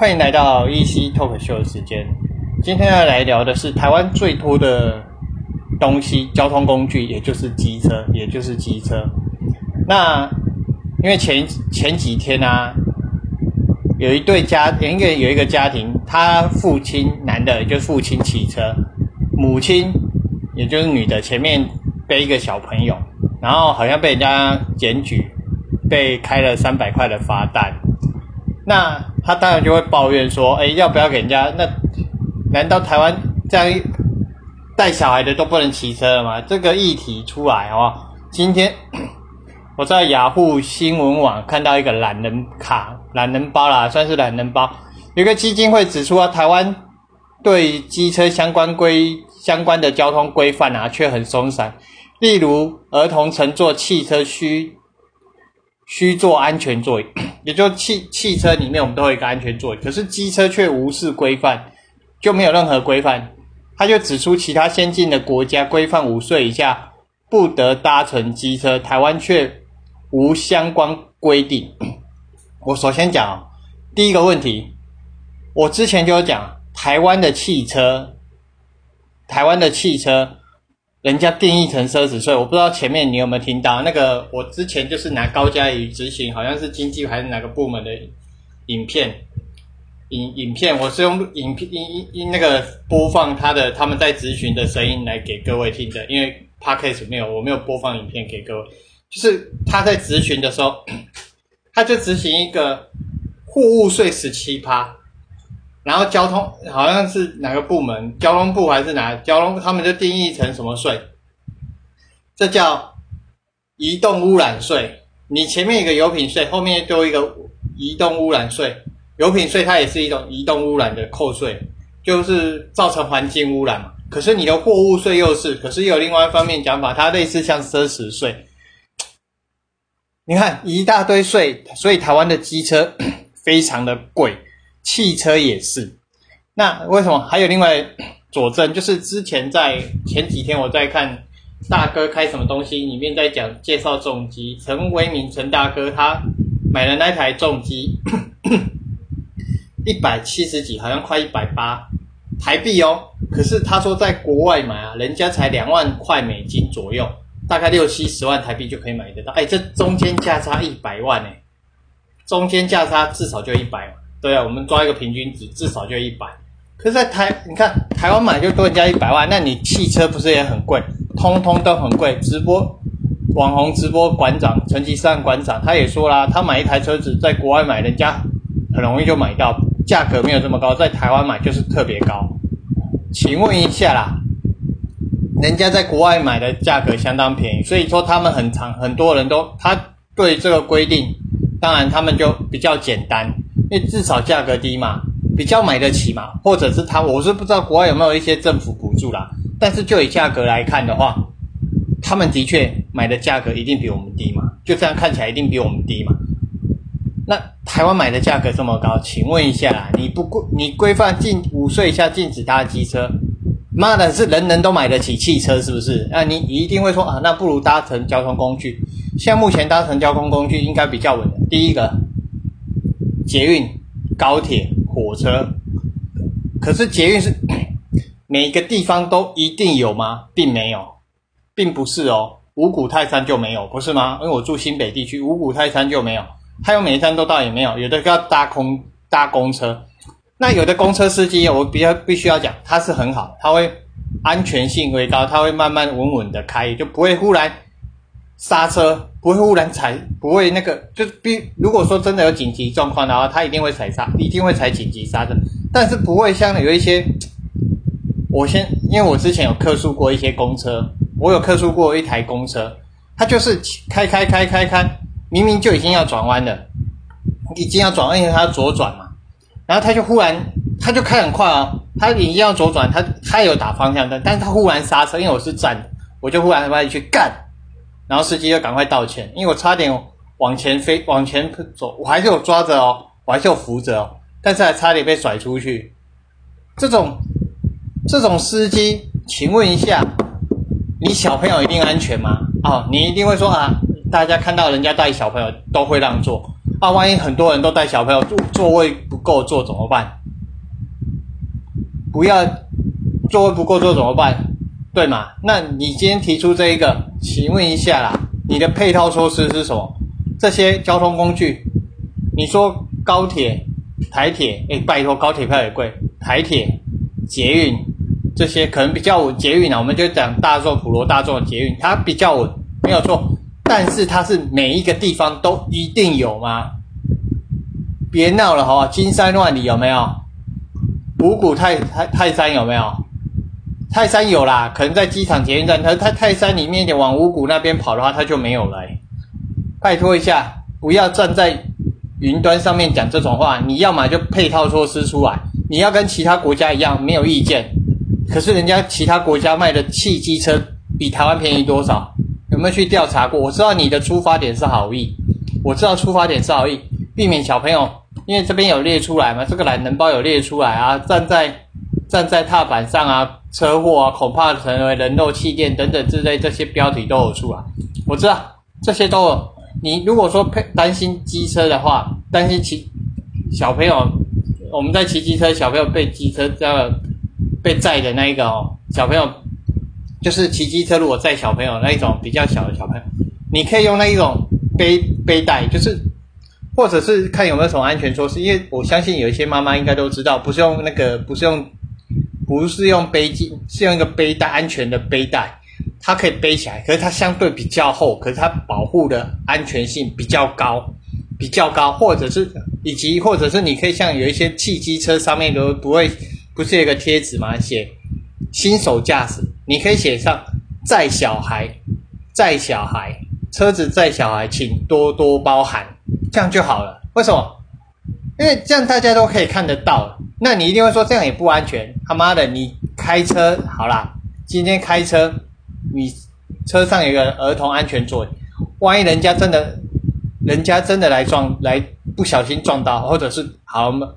欢迎来到 EC Talk Show 的时间。今天要来聊的是台湾最多的东西，交通工具，也就是机车，也就是机车。那因为前前几天啊，有一对家，一个有一个家庭，他父亲男的，也就是父亲骑车，母亲也就是女的，前面背一个小朋友，然后好像被人家检举，被开了三百块的罚单。那他当然就会抱怨说：“哎，要不要给人家？那难道台湾这样带小孩的都不能骑车了吗？”这个议题出来哦，今天 我在雅虎新闻网看到一个懒人卡、懒人包啦，算是懒人包。有个基金会指出啊，台湾对机车相关规相关的交通规范啊，却很松散。例如，儿童乘坐汽车需需坐安全座椅，也就汽汽车里面我们都有一个安全座椅，可是机车却无视规范，就没有任何规范。他就指出，其他先进的国家规范五岁以下不得搭乘机车，台湾却无相关规定。我首先讲第一个问题，我之前就有讲，台湾的汽车，台湾的汽车。人家定义成奢侈税，我不知道前面你有没有听到那个？我之前就是拿高嘉瑜执行，好像是经济还是哪个部门的影片影影片，我是用影片音音那个播放他的他们在咨询的声音来给各位听的，因为 podcast 没有，我没有播放影片给各位。就是他在咨询的时候，他就执行一个货物税十七趴。然后交通好像是哪个部门，交通部还是哪交通，他们就定义成什么税？这叫移动污染税。你前面一个油品税，后面多一个移动污染税。油品税它也是一种移动污染的扣税，就是造成环境污染嘛。可是你的货物税又是，可是有另外一方面讲法，它类似像奢侈税。你看一大堆税，所以台湾的机车非常的贵。汽车也是，那为什么还有另外 佐证？就是之前在前几天我在看大哥开什么东西，里面在讲介绍重机，陈为民陈大哥他买了那台重机，一百七十几，好像快一百八台币哦。可是他说在国外买啊，人家才两万块美金左右，大概六七十万台币就可以买得到。哎，这中间价差一百万呢，中间价差至少就一百万。对啊，我们抓一个平均值，至少就一百。可是，在台，你看台湾买就多人家一百万，那你汽车不是也很贵？通通都很贵。直播网红直播馆长成吉思汗馆长他也说啦，他买一台车子在国外买，人家很容易就买到，价格没有这么高，在台湾买就是特别高。请问一下啦，人家在国外买的价格相当便宜，所以说他们很长，很多人都他对这个规定，当然他们就比较简单。因为至少价格低嘛，比较买得起嘛，或者是他，我是不知道国外有没有一些政府补助啦。但是就以价格来看的话，他们的确买的价格一定比我们低嘛，就这样看起来一定比我们低嘛。那台湾买的价格这么高，请问一下啦，你不规你规范禁五岁以下禁止搭机车，妈的是人人都买得起汽车是不是？那你一定会说啊，那不如搭乘交通工具。像目前搭乘交通工具应该比较稳的，第一个。捷运、高铁、火车，可是捷运是 每个地方都一定有吗？并没有，并不是哦。五谷泰山就没有，不是吗？因为我住新北地区，五谷泰山就没有。还有每一站都到也没有，有的要搭空搭公车。那有的公车司机，我比较必须要讲，他是很好，他会安全性会高，他会慢慢稳稳的开，就不会忽然。刹车不会忽然踩，不会那个，就是必如果说真的有紧急状况的话，他一定会踩刹，一定会踩紧急刹车，但是不会像有一些，我先，因为我之前有客诉过一些公车，我有客诉过一台公车，它就是开开开开开，明明就已经要转弯了，已经要转弯，因为它要左转嘛，然后他就忽然，他就开很快啊，他已经要左转，他他有打方向灯，但是他忽然刹车，因为我是站的，我就忽然把你去干。然后司机就赶快道歉，因为我差点往前飞，往前走，我还是有抓着哦，我还是有扶着哦，但是还差点被甩出去。这种这种司机，请问一下，你小朋友一定安全吗？哦，你一定会说啊，大家看到人家带小朋友都会让座啊，万一很多人都带小朋友，座座位不够坐怎么办？不要座位不够坐怎么办？对嘛？那你今天提出这一个，请问一下啦，你的配套措施是什么？这些交通工具，你说高铁、台铁，哎，拜托，高铁票也贵，台铁、捷运这些可能比较稳。捷运啊，我们就讲大众普罗大众的捷运，它比较稳，没有错。但是它是每一个地方都一定有吗？别闹了，好？金山万里有没有？五谷泰泰泰山有没有？泰山有啦，可能在机场捷运站。它它泰山里面，往五谷那边跑的话，它就没有了。拜托一下，不要站在云端上面讲这种话。你要么就配套措施出来，你要跟其他国家一样，没有意见。可是人家其他国家卖的汽机车比台湾便宜多少？有没有去调查过？我知道你的出发点是好意，我知道出发点是好意，避免小朋友，因为这边有列出来嘛，这个懒人包有列出来啊，站在站在踏板上啊，车祸啊，恐怕成为人肉气垫等等之类这些标题都有出来，我知道这些都有。你如果说配担心机车的话，担心骑小朋友，我们在骑机车，小朋友被机车这样被载的那一个哦，小朋友。就是骑机车，如果载小朋友那一种比较小的小朋友，你可以用那一种背背带，就是或者是看有没有什么安全措施。因为我相信有一些妈妈应该都知道，不是用那个，不是用，不是用背巾，是用一个背带，安全的背带，它可以背起来，可是它相对比较厚，可是它保护的安全性比较高，比较高，或者是以及或者是你可以像有一些汽机车上面都不会，不是有个贴纸吗？写。新手驾驶，你可以写上载小孩，载小孩，车子载小孩，请多多包涵，这样就好了。为什么？因为这样大家都可以看得到。那你一定会说这样也不安全。他妈的，你开车好啦，今天开车，你车上有个儿童安全座椅，万一人家真的，人家真的来撞，来不小心撞到，或者是好吗？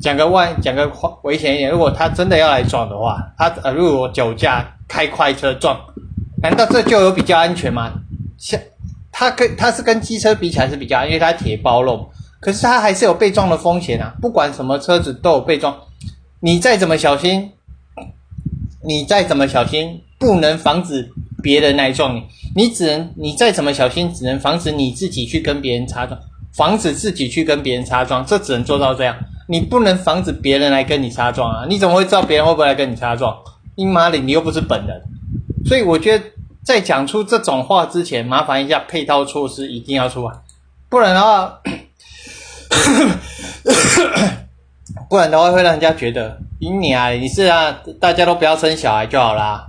讲个万，讲个危险一点，如果他真的要来撞的话，他呃，如果酒驾开快车撞，难道这就有比较安全吗？像他跟他是跟机车比起来是比较，因为它铁包肉，可是他还是有被撞的风险啊。不管什么车子都有被撞，你再怎么小心，你再怎么小心，不能防止别人来撞你，你只能你再怎么小心，只能防止你自己去跟别人擦撞，防止自己去跟别人擦撞，这只能做到这样。你不能防止别人来跟你擦撞啊！你怎么会知道别人会不会来跟你擦撞？你妈的，你又不是本人。所以我觉得在讲出这种话之前，麻烦一下配套措施一定要出来，不然的话，不然的话会让人家觉得你啊，你是啊，大家都不要生小孩就好啦。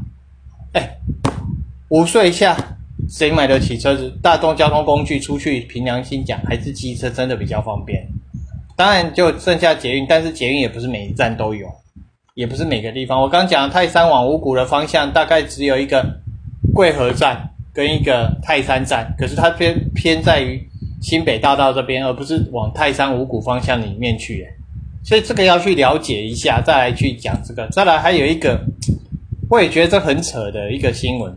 哎，五岁以下谁买得起车子？大众交通工具出去，凭良心讲，还是机车真的比较方便。当然就剩下捷运，但是捷运也不是每一站都有，也不是每个地方。我刚讲泰山往五谷的方向，大概只有一个贵河站跟一个泰山站，可是它偏偏在于新北大道这边，而不是往泰山五谷方向里面去。所以这个要去了解一下，再来去讲这个。再来还有一个，我也觉得这很扯的一个新闻。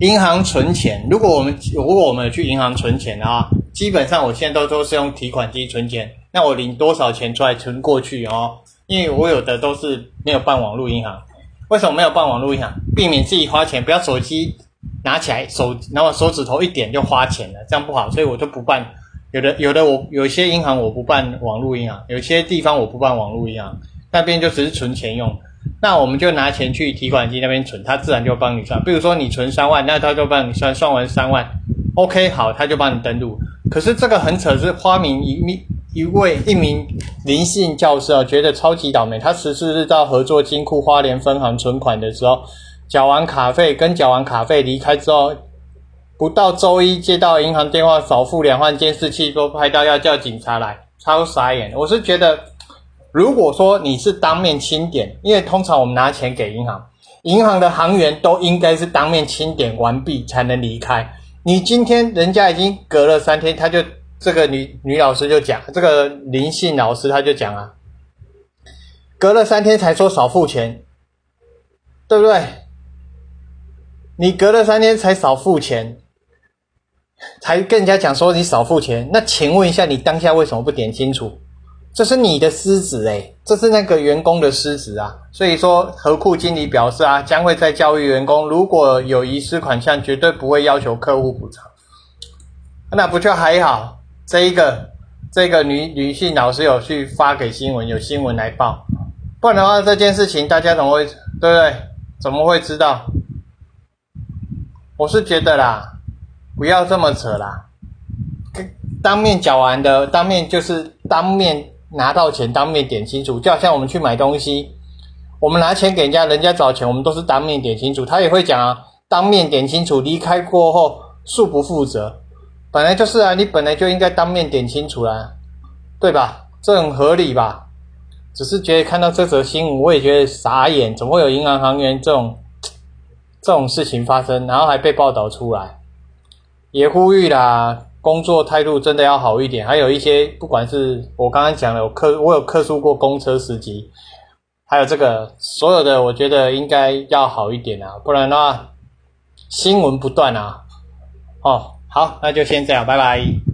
银行存钱，如果我们如果我们去银行存钱啊。基本上我现在都都是用提款机存钱，那我领多少钱出来存过去哦？因为我有的都是没有办网络银行，为什么没有办网络银行？避免自己花钱，不要手机拿起来手，然后手指头一点就花钱了，这样不好，所以我就不办。有的有的我有些银行我不办网络银行，有些地方我不办网络银行，那边就只是存钱用。那我们就拿钱去提款机那边存，它自然就帮你算。比如说你存三万，那他就帮你算，算完三万，OK 好，他就帮你登录。可是这个很扯，是花名一名一位一名林姓教师啊，觉得超级倒霉。他十四日到合作金库花莲分行存款的时候，缴完卡费跟缴完卡费离开之后，不到周一接到银行电话，少付两万监视器都拍到要叫警察来，超傻眼。我是觉得，如果说你是当面清点，因为通常我们拿钱给银行，银行的行员都应该是当面清点完毕才能离开。你今天人家已经隔了三天，他就这个女女老师就讲，这个林姓老师他就讲啊，隔了三天才说少付钱，对不对？你隔了三天才少付钱，才跟人家讲说你少付钱，那请问一下，你当下为什么不点清楚？这是你的失职诶，这是那个员工的失职啊。所以说，何库经理表示啊，将会在教育员工，如果有遗失款项，绝对不会要求客户补偿。那不就还好？这一个这个女女性老师有去发给新闻，有新闻来报，不然的话，这件事情大家怎么会对不对？怎么会知道？我是觉得啦，不要这么扯啦，当面讲完的，当面就是当面。拿到钱当面点清楚，就好像我们去买东西，我们拿钱给人家，人家找钱，我们都是当面点清楚。他也会讲啊，当面点清楚，离开过后恕不负责。本来就是啊，你本来就应该当面点清楚啦，对吧？这很合理吧？只是觉得看到这则新闻，我也觉得傻眼，怎么会有银行行员这种这种事情发生，然后还被报道出来？也呼吁啦。工作态度真的要好一点，还有一些不管是我刚刚讲的，有客我有客诉过公车司机，还有这个所有的，我觉得应该要好一点啊，不然的话新闻不断啊。哦，好，那就先这样，拜拜。